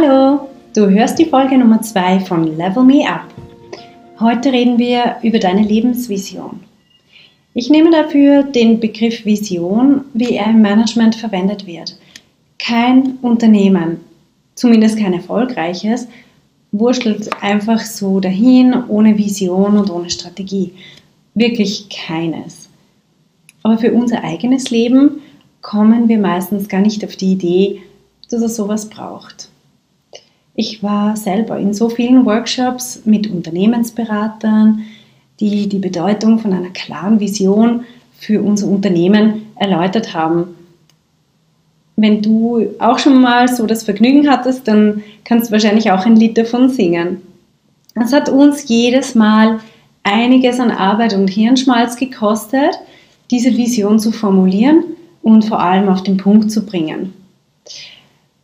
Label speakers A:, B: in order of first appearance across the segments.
A: Hallo, du hörst die Folge Nummer 2 von Level Me Up. Heute reden wir über deine Lebensvision. Ich nehme dafür den Begriff Vision, wie er im Management verwendet wird. Kein Unternehmen, zumindest kein erfolgreiches, wurschtelt einfach so dahin, ohne Vision und ohne Strategie. Wirklich keines. Aber für unser eigenes Leben kommen wir meistens gar nicht auf die Idee, dass es sowas braucht. Ich war selber in so vielen Workshops mit Unternehmensberatern, die die Bedeutung von einer klaren Vision für unser Unternehmen erläutert haben. Wenn du auch schon mal so das Vergnügen hattest, dann kannst du wahrscheinlich auch ein Lied davon singen. Es hat uns jedes Mal einiges an Arbeit und Hirnschmalz gekostet, diese Vision zu formulieren und vor allem auf den Punkt zu bringen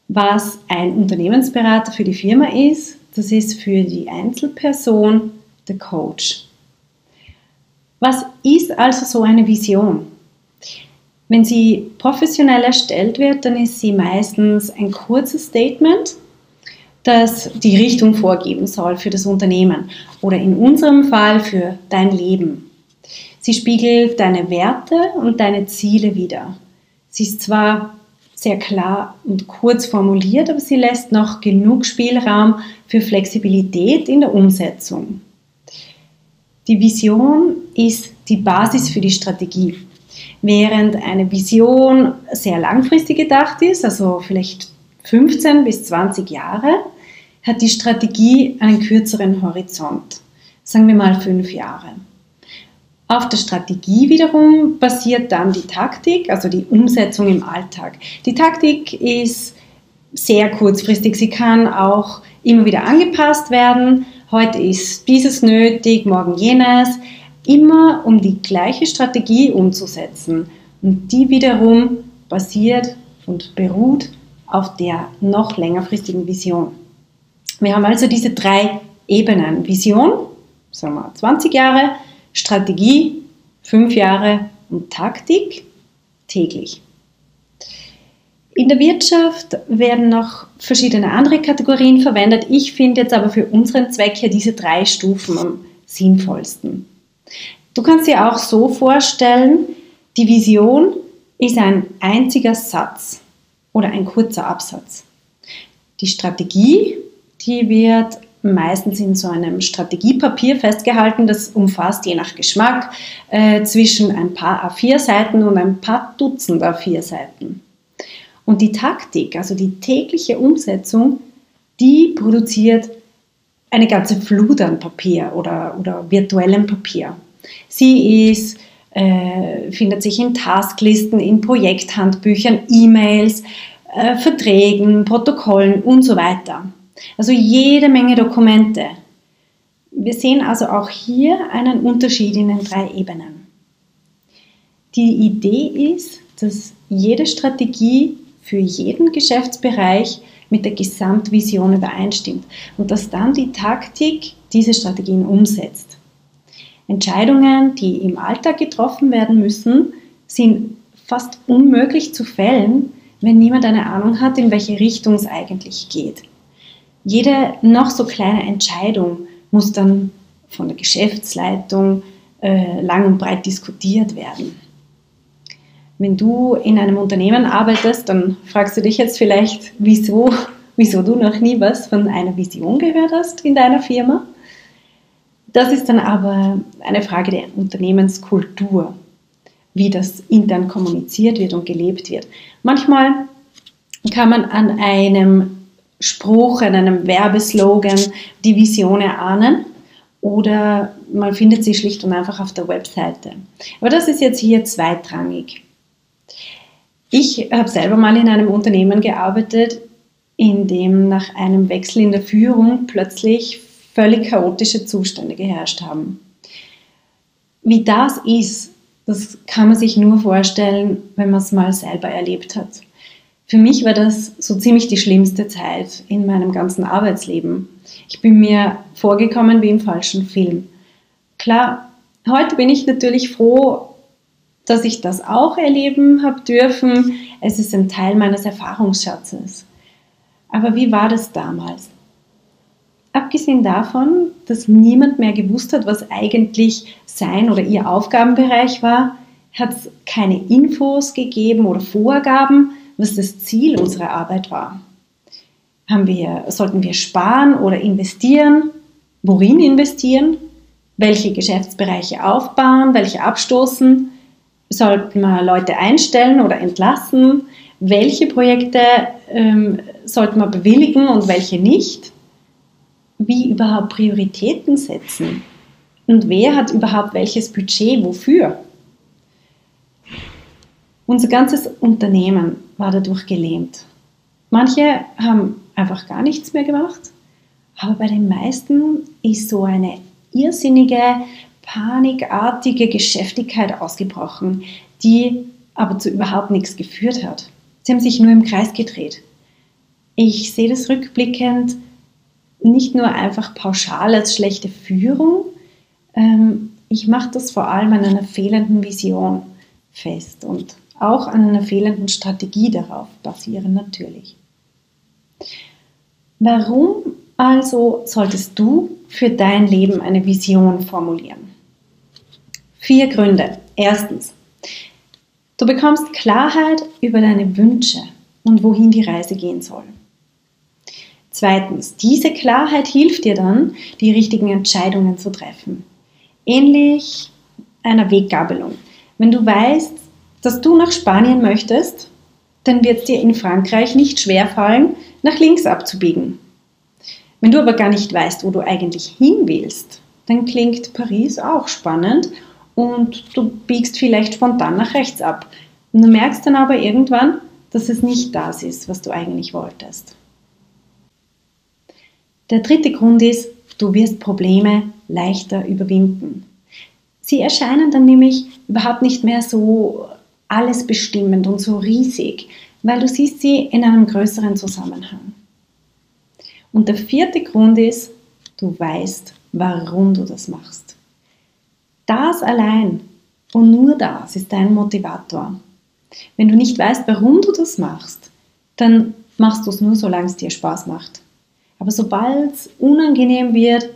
A: was ein Unternehmensberater für die Firma ist, das ist für die Einzelperson der Coach. Was ist also so eine Vision? Wenn sie professionell erstellt wird, dann ist sie meistens ein kurzes Statement, das die Richtung vorgeben soll für das Unternehmen oder in unserem Fall für dein Leben. Sie spiegelt deine Werte und deine Ziele wider. Sie ist zwar sehr klar und kurz formuliert, aber sie lässt noch genug Spielraum für Flexibilität in der Umsetzung. Die Vision ist die Basis für die Strategie. Während eine Vision sehr langfristig gedacht ist, also vielleicht 15 bis 20 Jahre, hat die Strategie einen kürzeren Horizont, sagen wir mal fünf Jahre. Auf der Strategie wiederum basiert dann die Taktik, also die Umsetzung im Alltag. Die Taktik ist sehr kurzfristig. Sie kann auch immer wieder angepasst werden. Heute ist dieses nötig, morgen jenes. Immer um die gleiche Strategie umzusetzen. Und die wiederum basiert und beruht auf der noch längerfristigen Vision. Wir haben also diese drei Ebenen. Vision, sagen wir 20 Jahre, Strategie fünf Jahre und Taktik täglich. In der Wirtschaft werden noch verschiedene andere Kategorien verwendet. Ich finde jetzt aber für unseren Zweck hier diese drei Stufen am sinnvollsten. Du kannst dir auch so vorstellen, die Vision ist ein einziger Satz oder ein kurzer Absatz. Die Strategie, die wird meistens in so einem Strategiepapier festgehalten. Das umfasst je nach Geschmack äh, zwischen ein paar A4-Seiten und ein paar Dutzend A4-Seiten. Und die Taktik, also die tägliche Umsetzung, die produziert eine ganze Flut an Papier oder, oder virtuellem Papier. Sie ist, äh, findet sich in Tasklisten, in Projekthandbüchern, E-Mails, äh, Verträgen, Protokollen und so weiter. Also jede Menge Dokumente. Wir sehen also auch hier einen Unterschied in den drei Ebenen. Die Idee ist, dass jede Strategie für jeden Geschäftsbereich mit der Gesamtvision übereinstimmt und dass dann die Taktik diese Strategien umsetzt. Entscheidungen, die im Alltag getroffen werden müssen, sind fast unmöglich zu fällen, wenn niemand eine Ahnung hat, in welche Richtung es eigentlich geht. Jede noch so kleine Entscheidung muss dann von der Geschäftsleitung äh, lang und breit diskutiert werden. Wenn du in einem Unternehmen arbeitest, dann fragst du dich jetzt vielleicht, wieso, wieso du noch nie was von einer Vision gehört hast in deiner Firma. Das ist dann aber eine Frage der Unternehmenskultur, wie das intern kommuniziert wird und gelebt wird. Manchmal kann man an einem Spruch, in einem Werbeslogan die Vision erahnen oder man findet sie schlicht und einfach auf der Webseite. Aber das ist jetzt hier zweitrangig. Ich habe selber mal in einem Unternehmen gearbeitet, in dem nach einem Wechsel in der Führung plötzlich völlig chaotische Zustände geherrscht haben. Wie das ist, das kann man sich nur vorstellen, wenn man es mal selber erlebt hat. Für mich war das so ziemlich die schlimmste Zeit in meinem ganzen Arbeitsleben. Ich bin mir vorgekommen wie im falschen Film. Klar, heute bin ich natürlich froh, dass ich das auch erleben habe dürfen. Es ist ein Teil meines Erfahrungsschatzes. Aber wie war das damals? Abgesehen davon, dass niemand mehr gewusst hat, was eigentlich sein oder ihr Aufgabenbereich war, hat es keine Infos gegeben oder Vorgaben, was das Ziel unserer Arbeit war. Haben wir, sollten wir sparen oder investieren? Worin investieren? Welche Geschäftsbereiche aufbauen? Welche abstoßen? Sollten wir Leute einstellen oder entlassen? Welche Projekte ähm, sollten wir bewilligen und welche nicht? Wie überhaupt Prioritäten setzen? Und wer hat überhaupt welches Budget wofür? Unser ganzes Unternehmen war dadurch gelähmt. Manche haben einfach gar nichts mehr gemacht, aber bei den meisten ist so eine irrsinnige, panikartige Geschäftigkeit ausgebrochen, die aber zu überhaupt nichts geführt hat. Sie haben sich nur im Kreis gedreht. Ich sehe das rückblickend nicht nur einfach pauschal als schlechte Führung, ähm, ich mache das vor allem an einer fehlenden Vision fest und auch an einer fehlenden Strategie darauf basieren natürlich. Warum also solltest du für dein Leben eine Vision formulieren? Vier Gründe. Erstens, du bekommst Klarheit über deine Wünsche und wohin die Reise gehen soll. Zweitens, diese Klarheit hilft dir dann, die richtigen Entscheidungen zu treffen. Ähnlich einer Weggabelung. Wenn du weißt, dass du nach Spanien möchtest, dann wird es dir in Frankreich nicht schwerfallen, nach links abzubiegen. Wenn du aber gar nicht weißt, wo du eigentlich hin willst, dann klingt Paris auch spannend und du biegst vielleicht spontan nach rechts ab. Und du merkst dann aber irgendwann, dass es nicht das ist, was du eigentlich wolltest. Der dritte Grund ist, du wirst Probleme leichter überwinden. Sie erscheinen dann nämlich überhaupt nicht mehr so alles bestimmend und so riesig, weil du siehst sie in einem größeren Zusammenhang. Und der vierte Grund ist, du weißt, warum du das machst. Das allein und nur das ist dein Motivator. Wenn du nicht weißt, warum du das machst, dann machst du es nur, solange es dir Spaß macht. Aber sobald es unangenehm wird,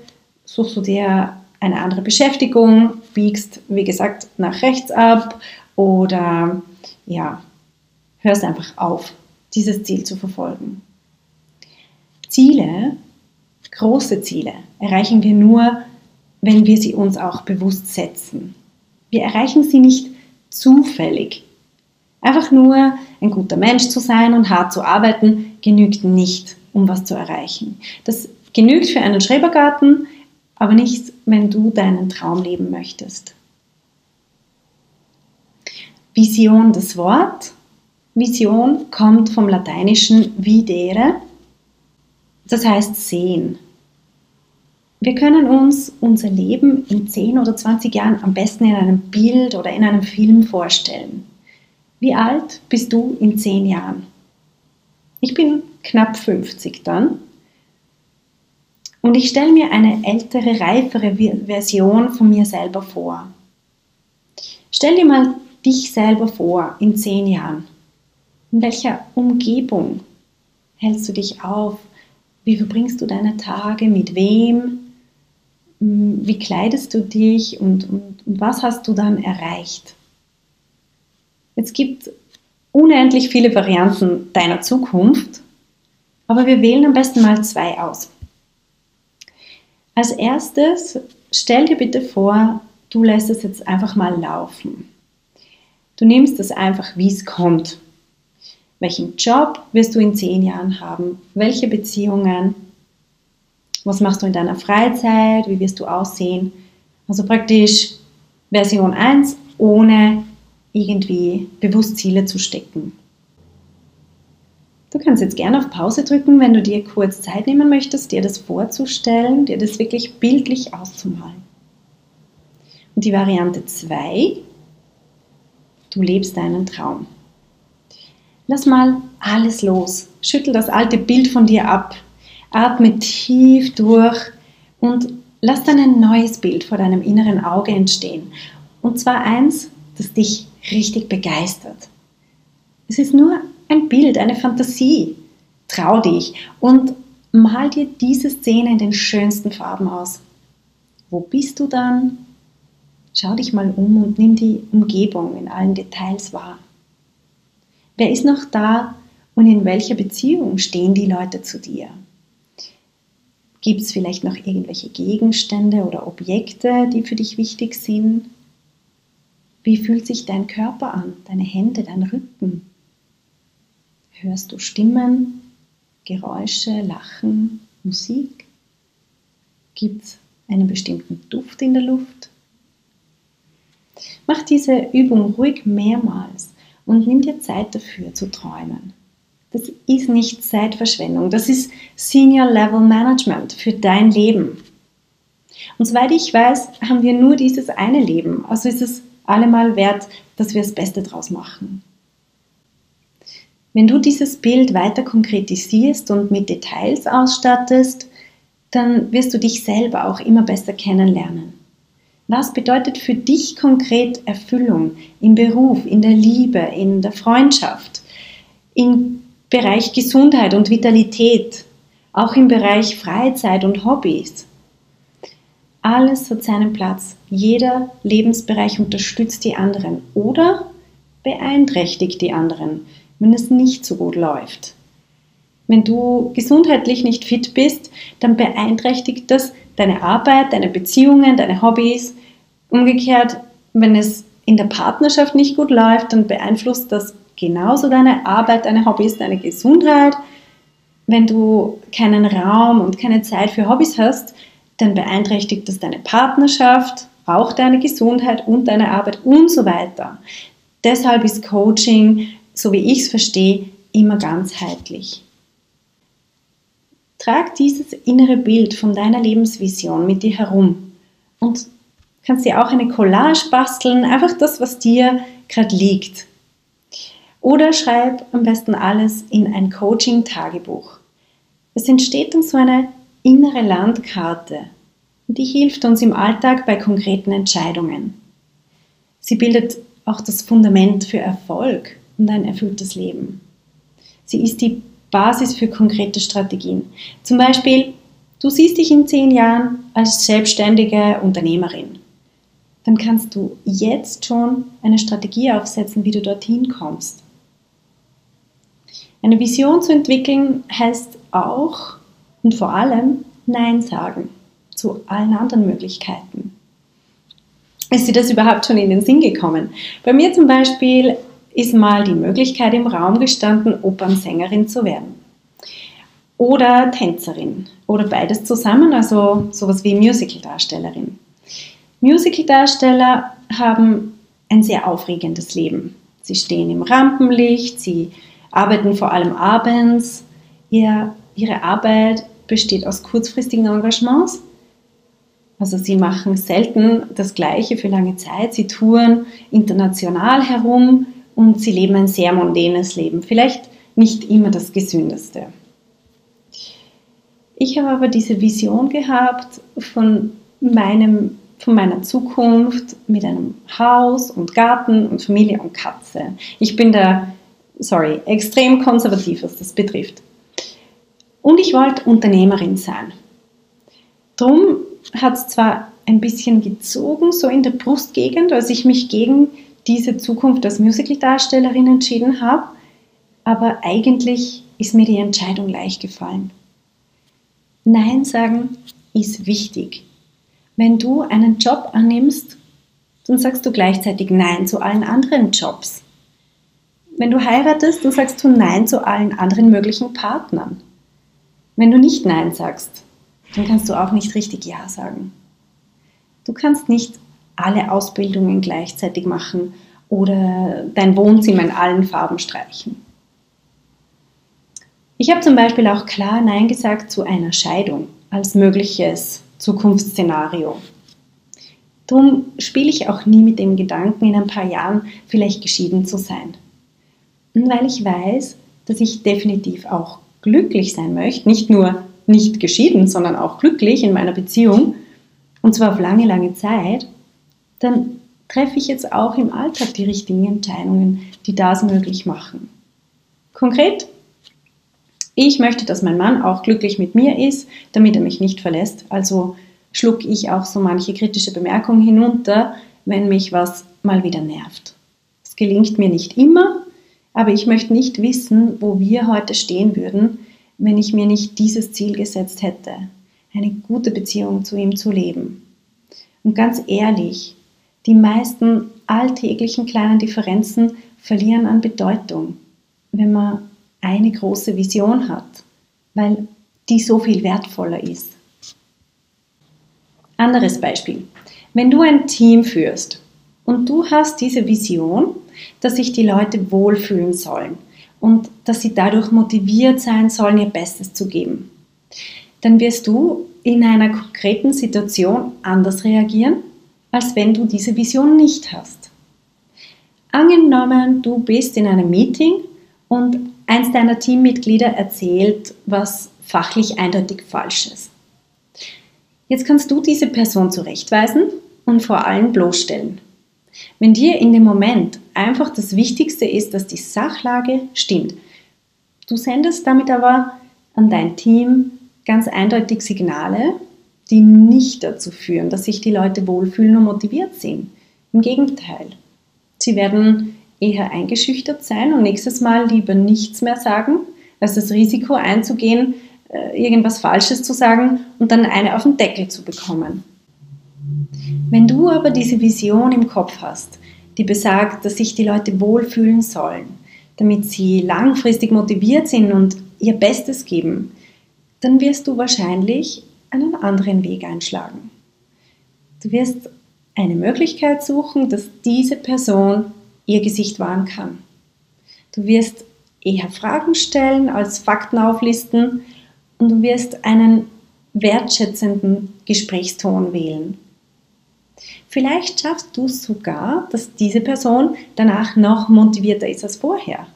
A: suchst du dir eine andere Beschäftigung, biegst, wie gesagt, nach rechts ab oder ja, hörst einfach auf, dieses Ziel zu verfolgen. Ziele, große Ziele, erreichen wir nur, wenn wir sie uns auch bewusst setzen. Wir erreichen sie nicht zufällig. Einfach nur ein guter Mensch zu sein und hart zu arbeiten genügt nicht, um was zu erreichen. Das genügt für einen Schrebergarten, aber nicht, wenn du deinen Traum leben möchtest. Vision, das Wort. Vision kommt vom lateinischen videre, das heißt sehen. Wir können uns unser Leben in 10 oder 20 Jahren am besten in einem Bild oder in einem Film vorstellen. Wie alt bist du in 10 Jahren? Ich bin knapp 50 dann. Und ich stelle mir eine ältere, reifere Version von mir selber vor. Stell dir mal dich selber vor in zehn Jahren? In welcher Umgebung hältst du dich auf? Wie verbringst du deine Tage? Mit wem? Hm, wie kleidest du dich und, und, und was hast du dann erreicht? Es gibt unendlich viele Varianten deiner Zukunft, aber wir wählen am besten mal zwei aus. Als erstes stell dir bitte vor, du lässt es jetzt einfach mal laufen. Du nimmst es einfach, wie es kommt. Welchen Job wirst du in zehn Jahren haben? Welche Beziehungen? Was machst du in deiner Freizeit? Wie wirst du aussehen? Also praktisch Version 1, ohne irgendwie bewusst Ziele zu stecken. Du kannst jetzt gerne auf Pause drücken, wenn du dir kurz Zeit nehmen möchtest, dir das vorzustellen, dir das wirklich bildlich auszumalen. Und die Variante 2, du lebst deinen Traum. Lass mal alles los. Schüttel das alte Bild von dir ab. Atme tief durch und lass dann ein neues Bild vor deinem inneren Auge entstehen. Und zwar eins, das dich richtig begeistert. Es ist nur ein Bild, eine Fantasie. Trau dich und mal dir diese Szene in den schönsten Farben aus. Wo bist du dann? Schau dich mal um und nimm die Umgebung in allen Details wahr. Wer ist noch da und in welcher Beziehung stehen die Leute zu dir? Gibt es vielleicht noch irgendwelche Gegenstände oder Objekte, die für dich wichtig sind? Wie fühlt sich dein Körper an, deine Hände, dein Rücken? Hörst du Stimmen, Geräusche, Lachen, Musik? Gibt es einen bestimmten Duft in der Luft? Mach diese Übung ruhig mehrmals und nimm dir Zeit dafür zu träumen. Das ist nicht Zeitverschwendung, das ist Senior Level Management für dein Leben. Und soweit ich weiß, haben wir nur dieses eine Leben. Also ist es allemal wert, dass wir das Beste draus machen. Wenn du dieses Bild weiter konkretisierst und mit Details ausstattest, dann wirst du dich selber auch immer besser kennenlernen. Was bedeutet für dich konkret Erfüllung im Beruf, in der Liebe, in der Freundschaft, im Bereich Gesundheit und Vitalität, auch im Bereich Freizeit und Hobbys? Alles hat seinen Platz. Jeder Lebensbereich unterstützt die anderen oder beeinträchtigt die anderen, wenn es nicht so gut läuft. Wenn du gesundheitlich nicht fit bist, dann beeinträchtigt das deine Arbeit, deine Beziehungen, deine Hobbys. Umgekehrt, wenn es in der Partnerschaft nicht gut läuft, dann beeinflusst das genauso deine Arbeit, deine Hobbys, deine Gesundheit. Wenn du keinen Raum und keine Zeit für Hobbys hast, dann beeinträchtigt das deine Partnerschaft, auch deine Gesundheit und deine Arbeit und so weiter. Deshalb ist Coaching, so wie ich es verstehe, immer ganzheitlich. Trag dieses innere Bild von deiner Lebensvision mit dir herum und kannst dir auch eine Collage basteln, einfach das, was dir gerade liegt. Oder schreib am besten alles in ein Coaching-Tagebuch. Es entsteht dann so eine innere Landkarte. Die hilft uns im Alltag bei konkreten Entscheidungen. Sie bildet auch das Fundament für Erfolg und ein erfülltes Leben. Sie ist die Basis für konkrete Strategien. Zum Beispiel, du siehst dich in zehn Jahren als selbstständige Unternehmerin. Dann kannst du jetzt schon eine Strategie aufsetzen, wie du dorthin kommst. Eine Vision zu entwickeln heißt auch, und vor allem Nein sagen zu allen anderen Möglichkeiten. Ist dir das überhaupt schon in den Sinn gekommen? Bei mir zum Beispiel ist mal die Möglichkeit im Raum gestanden, Opernsängerin zu werden. Oder Tänzerin. Oder beides zusammen, also sowas wie Musicaldarstellerin. Musicaldarsteller haben ein sehr aufregendes Leben. Sie stehen im Rampenlicht, sie arbeiten vor allem abends. Ihr, ihre Arbeit besteht aus kurzfristigen Engagements. Also sie machen selten das Gleiche für lange Zeit. Sie touren international herum und sie leben ein sehr mondänes Leben. Vielleicht nicht immer das gesündeste. Ich habe aber diese Vision gehabt von meinem von meiner Zukunft mit einem Haus und Garten und Familie und Katze. Ich bin da, sorry, extrem konservativ, was das betrifft. Und ich wollte Unternehmerin sein. Drum hat es zwar ein bisschen gezogen, so in der Brustgegend, als ich mich gegen diese Zukunft als Musicaldarstellerin entschieden habe, aber eigentlich ist mir die Entscheidung leicht gefallen. Nein sagen ist wichtig. Wenn du einen Job annimmst, dann sagst du gleichzeitig Nein zu allen anderen Jobs. Wenn du heiratest, dann sagst du Nein zu allen anderen möglichen Partnern. Wenn du nicht Nein sagst, dann kannst du auch nicht richtig Ja sagen. Du kannst nicht alle Ausbildungen gleichzeitig machen oder dein Wohnzimmer in allen Farben streichen. Ich habe zum Beispiel auch klar Nein gesagt zu einer Scheidung als mögliches Zukunftsszenario. Darum spiele ich auch nie mit dem Gedanken, in ein paar Jahren vielleicht geschieden zu sein. Und weil ich weiß, dass ich definitiv auch glücklich sein möchte, nicht nur nicht geschieden, sondern auch glücklich in meiner Beziehung, und zwar auf lange, lange Zeit, dann treffe ich jetzt auch im Alltag die richtigen Entscheidungen, die das möglich machen. Konkret, ich möchte, dass mein Mann auch glücklich mit mir ist, damit er mich nicht verlässt. Also schluck ich auch so manche kritische Bemerkung hinunter, wenn mich was mal wieder nervt. Es gelingt mir nicht immer, aber ich möchte nicht wissen, wo wir heute stehen würden, wenn ich mir nicht dieses Ziel gesetzt hätte, eine gute Beziehung zu ihm zu leben. Und ganz ehrlich, die meisten alltäglichen kleinen Differenzen verlieren an Bedeutung, wenn man eine große Vision hat, weil die so viel wertvoller ist. Anderes Beispiel. Wenn du ein Team führst und du hast diese Vision, dass sich die Leute wohlfühlen sollen und dass sie dadurch motiviert sein sollen, ihr Bestes zu geben, dann wirst du in einer konkreten Situation anders reagieren, als wenn du diese Vision nicht hast. Angenommen, du bist in einem Meeting und eins deiner Teammitglieder erzählt was fachlich eindeutig falsch ist. Jetzt kannst du diese Person zurechtweisen und vor allem bloßstellen. Wenn dir in dem Moment einfach das Wichtigste ist, dass die Sachlage stimmt, du sendest damit aber an dein Team ganz eindeutig Signale, die nicht dazu führen, dass sich die Leute wohlfühlen und motiviert sind. Im Gegenteil, sie werden eher eingeschüchtert sein und nächstes Mal lieber nichts mehr sagen, als das Risiko einzugehen, äh, irgendwas Falsches zu sagen und dann eine auf den Deckel zu bekommen. Wenn du aber diese Vision im Kopf hast, die besagt, dass sich die Leute wohlfühlen sollen, damit sie langfristig motiviert sind und ihr Bestes geben, dann wirst du wahrscheinlich einen anderen Weg einschlagen. Du wirst eine Möglichkeit suchen, dass diese Person ihr Gesicht wahren kann. Du wirst eher Fragen stellen als Fakten auflisten und du wirst einen wertschätzenden Gesprächston wählen. Vielleicht schaffst du sogar, dass diese Person danach noch motivierter ist als vorher.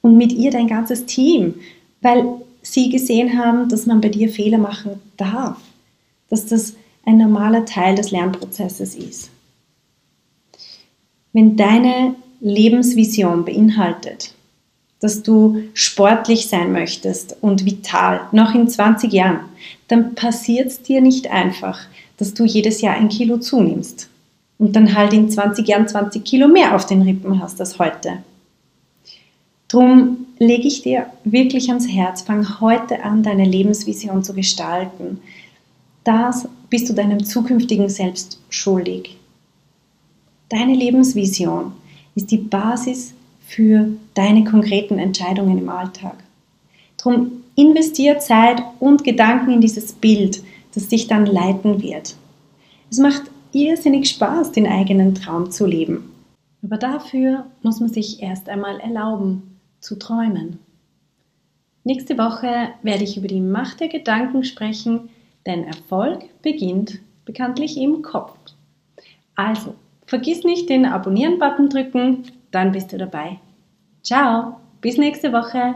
A: Und mit ihr dein ganzes Team, weil sie gesehen haben, dass man bei dir Fehler machen darf, dass das ein normaler Teil des Lernprozesses ist. Wenn deine Lebensvision beinhaltet, dass du sportlich sein möchtest und vital, noch in 20 Jahren, dann passiert es dir nicht einfach, dass du jedes Jahr ein Kilo zunimmst und dann halt in 20 Jahren 20 Kilo mehr auf den Rippen hast als heute. Drum lege ich dir wirklich ans Herz, fang heute an, deine Lebensvision zu gestalten. Das bist du deinem zukünftigen Selbst schuldig. Deine Lebensvision ist die Basis für deine konkreten Entscheidungen im Alltag. Drum investier Zeit und Gedanken in dieses Bild, das dich dann leiten wird. Es macht irrsinnig Spaß, den eigenen Traum zu leben. Aber dafür muss man sich erst einmal erlauben, zu träumen. Nächste Woche werde ich über die Macht der Gedanken sprechen, denn Erfolg beginnt bekanntlich im Kopf. Also, vergiss nicht den Abonnieren-Button drücken, dann bist du dabei. Ciao, bis nächste Woche.